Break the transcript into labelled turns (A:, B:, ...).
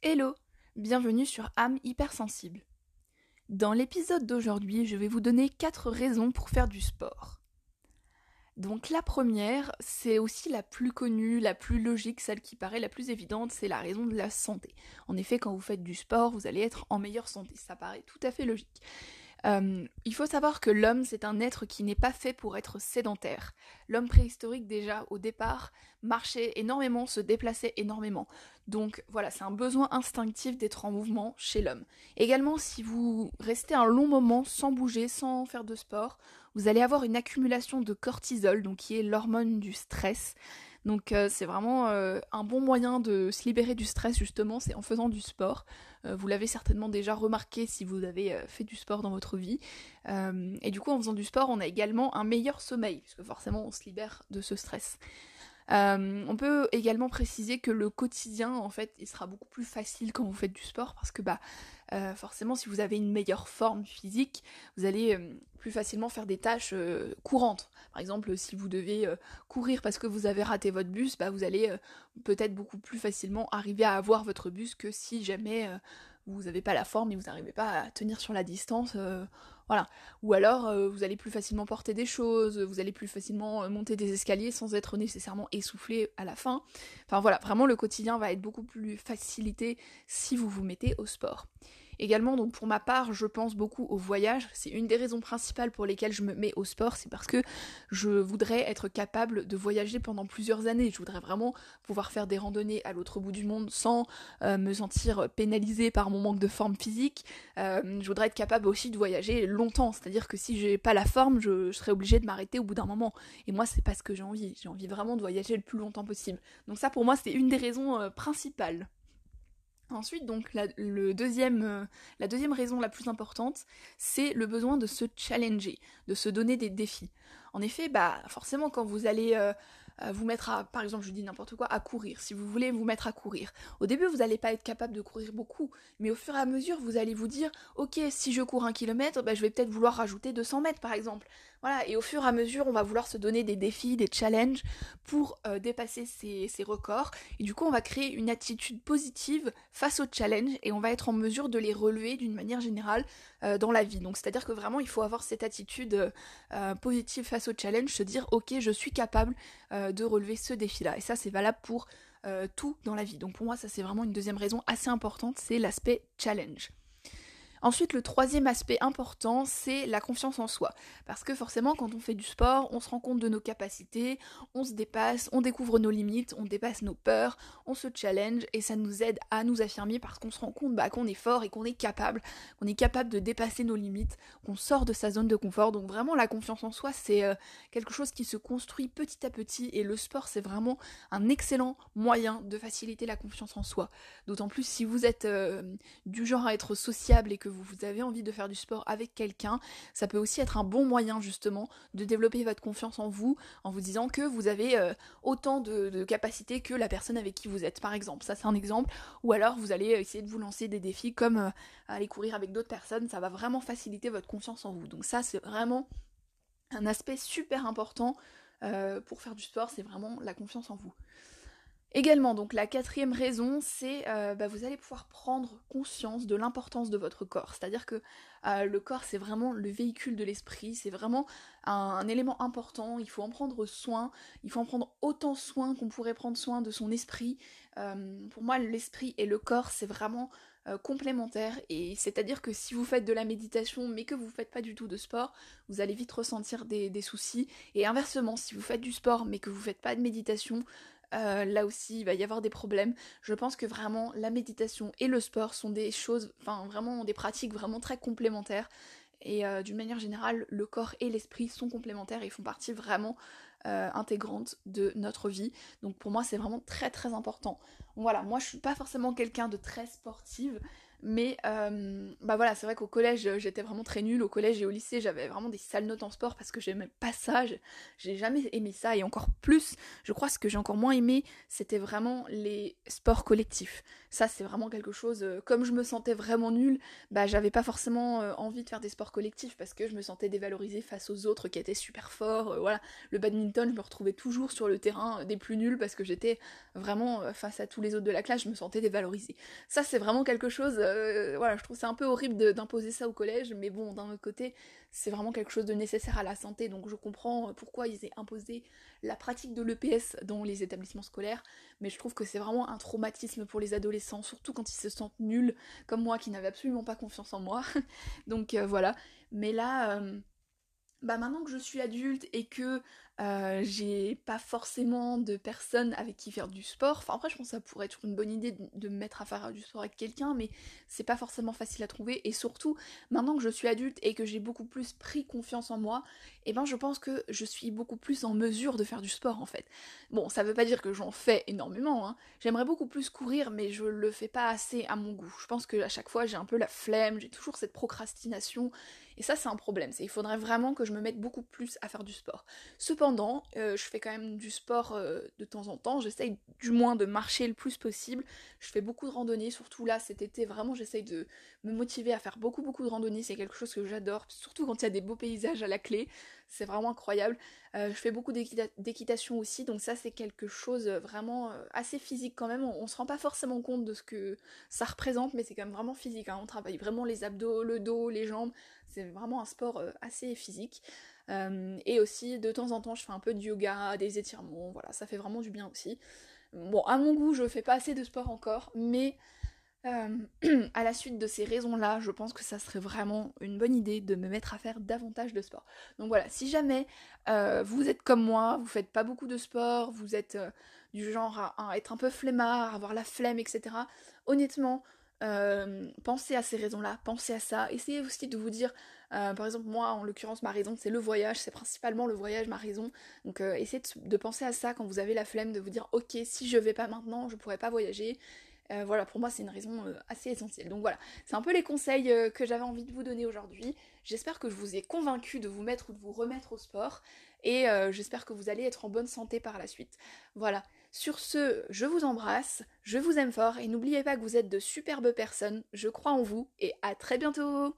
A: Hello, bienvenue sur âme hypersensible. Dans l'épisode d'aujourd'hui, je vais vous donner 4 raisons pour faire du sport. Donc la première, c'est aussi la plus connue, la plus logique, celle qui paraît la plus évidente, c'est la raison de la santé. En effet, quand vous faites du sport, vous allez être en meilleure santé, ça paraît tout à fait logique. Euh, il faut savoir que l'homme, c'est un être qui n'est pas fait pour être sédentaire. L'homme préhistorique, déjà, au départ, marchait énormément, se déplaçait énormément. Donc voilà, c'est un besoin instinctif d'être en mouvement chez l'homme. Également, si vous restez un long moment sans bouger, sans faire de sport, vous allez avoir une accumulation de cortisol, donc qui est l'hormone du stress. Donc euh, c'est vraiment euh, un bon moyen de se libérer du stress justement, c'est en faisant du sport. Euh, vous l'avez certainement déjà remarqué si vous avez fait du sport dans votre vie. et du coup en faisant du sport on a également un meilleur sommeil, puisque forcément on se libère de ce stress. Euh, on peut également préciser que le quotidien, en fait, il sera beaucoup plus facile quand vous faites du sport parce que, bah, euh, forcément, si vous avez une meilleure forme physique, vous allez euh, plus facilement faire des tâches courantes. Par exemple, si vous devez courir parce que vous avez raté votre bus, bah, vous allez peut-être beaucoup plus facilement arriver à avoir votre bus que si jamais vous n'avez pas la forme et vous n'arrivez pas à tenir sur la distance. Voilà. Ou alors, euh, vous allez plus facilement porter des choses, vous allez plus facilement euh, monter des escaliers sans être nécessairement essoufflé à la fin. Enfin voilà, vraiment le quotidien va être beaucoup plus facilité si vous vous mettez au sport. Également, donc pour ma part, je pense beaucoup au voyage. C'est une des raisons principales pour lesquelles je me mets au sport, c'est parce que je voudrais être capable de voyager pendant plusieurs années. Je voudrais vraiment pouvoir faire des randonnées à l'autre bout du monde sans euh, me sentir pénalisée par mon manque de forme physique. Euh, je voudrais être capable aussi de voyager longtemps, c'est-à-dire que si j'ai pas la forme, je, serais obligée de m'arrêter au bout d'un moment. Et moi, c'est pas ce que j'ai envie. J'ai envie vraiment de voyager le plus longtemps possible. Donc ça, pour moi, c'est une des raisons euh, principales. Ensuite, donc, la, le deuxième, euh, la deuxième raison la plus importante, c'est le besoin de se challenger, de se donner des défis. En effet, bah, forcément, quand vous allez euh, vous mettre à, par exemple, je dis n'importe quoi, à courir, si vous voulez vous mettre à courir, au début, vous n'allez pas être capable de courir beaucoup, mais au fur et à mesure, vous allez vous dire, ok, si je cours un kilomètre, bah, je vais peut-être vouloir rajouter 200 mètres, par exemple. Voilà, et au fur et à mesure, on va vouloir se donner des défis, des challenges pour euh, dépasser ces, records. Et du coup, on va créer une attitude positive face aux challenges et on va être en mesure de les relever d'une manière générale euh, dans la vie. Donc, c'est-à-dire que vraiment, il faut avoir cette attitude euh, positive face aux challenges, se dire, ok, je suis capable de relever ce défi-là. Et ça, c'est valable pour tout dans la vie. Donc, pour moi, ça, c'est vraiment une deuxième raison assez importante, c'est l'aspect challenge. Ensuite, le troisième aspect important, c'est la confiance en soi. Parce que forcément, quand on fait du sport, on se rend compte de nos capacités, on se dépasse, on découvre nos limites, on dépasse nos peurs, on se challenge et ça nous aide à nous affirmer parce qu'on se rend compte bah, qu'on est fort et qu'on est capable, qu'on est capable de dépasser nos limites, qu'on sort de sa zone de confort. Donc vraiment, la confiance en soi, c'est euh, quelque chose qui se construit petit à petit et le sport, c'est vraiment un excellent moyen de faciliter la confiance en soi. D'autant plus si vous êtes euh, du genre à être sociable et que vous, avez envie de faire du sport avec quelqu'un, ça peut aussi être un bon moyen justement de développer votre confiance en vous en vous disant que vous avez euh, autant de, capacités que la personne avec qui vous êtes par exemple. Ça c'est un exemple. Ou alors vous allez essayer de vous lancer des défis comme euh, aller courir avec d'autres personnes, ça va vraiment faciliter votre confiance en vous. Donc ça c'est vraiment un aspect super important euh, pour faire du sport, c'est vraiment la confiance en vous. Également, donc la quatrième raison, c'est euh, bah, vous allez pouvoir prendre conscience de l'importance de votre corps. C'est-à-dire que euh, le corps, c'est vraiment le véhicule de l'esprit, c'est vraiment un, élément important, il faut en prendre soin, il faut en prendre autant soin qu'on pourrait prendre soin de son esprit. Euh, pour moi, l'esprit et le corps, c'est vraiment complémentaire, et c'est-à-dire que si vous faites de la méditation mais que vous ne faites pas du tout de sport, vous allez vite ressentir des, des soucis, et inversement, si vous faites du sport mais que vous faites pas de méditation, euh, là aussi il va y avoir des problèmes. Je pense que vraiment la méditation et le sport sont des choses, enfin vraiment des pratiques vraiment très complémentaires. Et euh, d'une manière générale, le corps et l'esprit sont complémentaires et font partie vraiment euh, intégrante de notre vie. Donc pour moi c'est vraiment très très important. voilà, moi je suis pas forcément quelqu'un de très sportive, mais euh, bah voilà, c'est vrai qu'au collège, j'étais vraiment très nulle. Au collège et au lycée, j'avais vraiment des sales notes en sport parce que j'aimais pas ça. J'ai jamais aimé ça. Et encore plus, je crois ce que j'ai encore moins aimé, c'était vraiment les sports collectifs. Ça, c'est vraiment quelque chose. euh, comme je me sentais vraiment nulle, bah j'avais pas forcément euh, envie de faire des sports collectifs parce que je me sentais dévalorisée face aux autres qui étaient super forts. euh, voilà, le badminton, je me retrouvais toujours sur le terrain des plus nuls parce que j'étais vraiment face à tous les autres de la classe, je me sentais dévalorisée. Ça, c'est vraiment quelque chose. voilà, je trouve c'est un peu horrible d'imposer ça au collège, mais bon, d'un autre côté, c'est vraiment quelque chose de nécessaire à la santé, donc je comprends pourquoi ils aient imposé la pratique de l'EPS dans les établissements scolaires, mais je trouve que c'est vraiment un traumatisme pour les adolescents, surtout quand ils se sentent nuls, comme moi qui n'avais absolument pas confiance en moi. donc euh, voilà. Mais là, euh, bah maintenant que je suis adulte et que euh, j'ai pas forcément de personnes avec qui faire du sport, enfin après je pense que ça pourrait être une bonne idée de, me mettre à faire du sport avec quelqu'un, mais c'est pas forcément facile à trouver, et surtout maintenant que je suis adulte et que j'ai beaucoup plus pris confiance en moi, et ben je pense que je suis beaucoup plus en mesure de faire du sport en fait. Bon, ça veut pas dire que j'en fais énormément, hein. j'aimerais beaucoup plus courir, mais je le fais pas assez à mon goût. Je pense que à chaque fois j'ai un peu la flemme, j'ai toujours cette procrastination, et ça, c'est un problème. Il faudrait vraiment que je me mette beaucoup plus à faire du sport. Cependant, euh, je fais quand même du sport euh, de temps en temps. J'essaye du moins de marcher le plus possible. Je fais beaucoup de randonnées, surtout là cet été. Vraiment, j'essaye de me motiver à faire beaucoup beaucoup de randonnées. C'est quelque chose que j'adore, surtout quand il y a des beaux paysages à la clé. C'est vraiment incroyable. Euh, je fais beaucoup d'équita- d'équitation aussi, donc ça c'est quelque chose vraiment assez physique quand même. On, on se rend pas forcément compte de ce que ça représente, mais c'est quand même vraiment physique. hein. On travaille vraiment les abdos, le dos, les jambes. C'est vraiment un sport euh, assez physique. Euh, et aussi, de temps en temps, je fais un peu de yoga, des étirements, voilà, ça fait vraiment du bien aussi. Bon, à mon goût, je fais pas assez de sport encore, mais euh, à la suite de ces raisons-là, je pense que ça serait vraiment une bonne idée de me mettre à faire davantage de sport. Donc voilà, si jamais vous êtes comme moi, vous faites pas beaucoup de sport, vous êtes du genre à, à être un peu flemmard, avoir la flemme, etc. Honnêtement, euh, pensez à ces raisons-là, pensez à ça. Essayez aussi de vous dire, euh, par exemple, moi, en l'occurrence, ma raison, c'est le voyage, c'est principalement le voyage, ma raison. Donc, euh, essayez de, de penser à ça quand vous avez la flemme, de vous dire, ok, si je vais pas maintenant, je pourrais pas voyager. Voilà, pour moi, c'est une raison assez essentielle. Donc voilà, c'est un peu les conseils que j'avais envie de vous donner aujourd'hui. J'espère que je vous ai convaincu de vous mettre ou de vous remettre au sport. Et j'espère que vous allez être en bonne santé par la suite. Voilà. Sur ce, je vous embrasse, je vous aime fort et n'oubliez pas que vous êtes de superbes personnes, je crois en vous et à très bientôt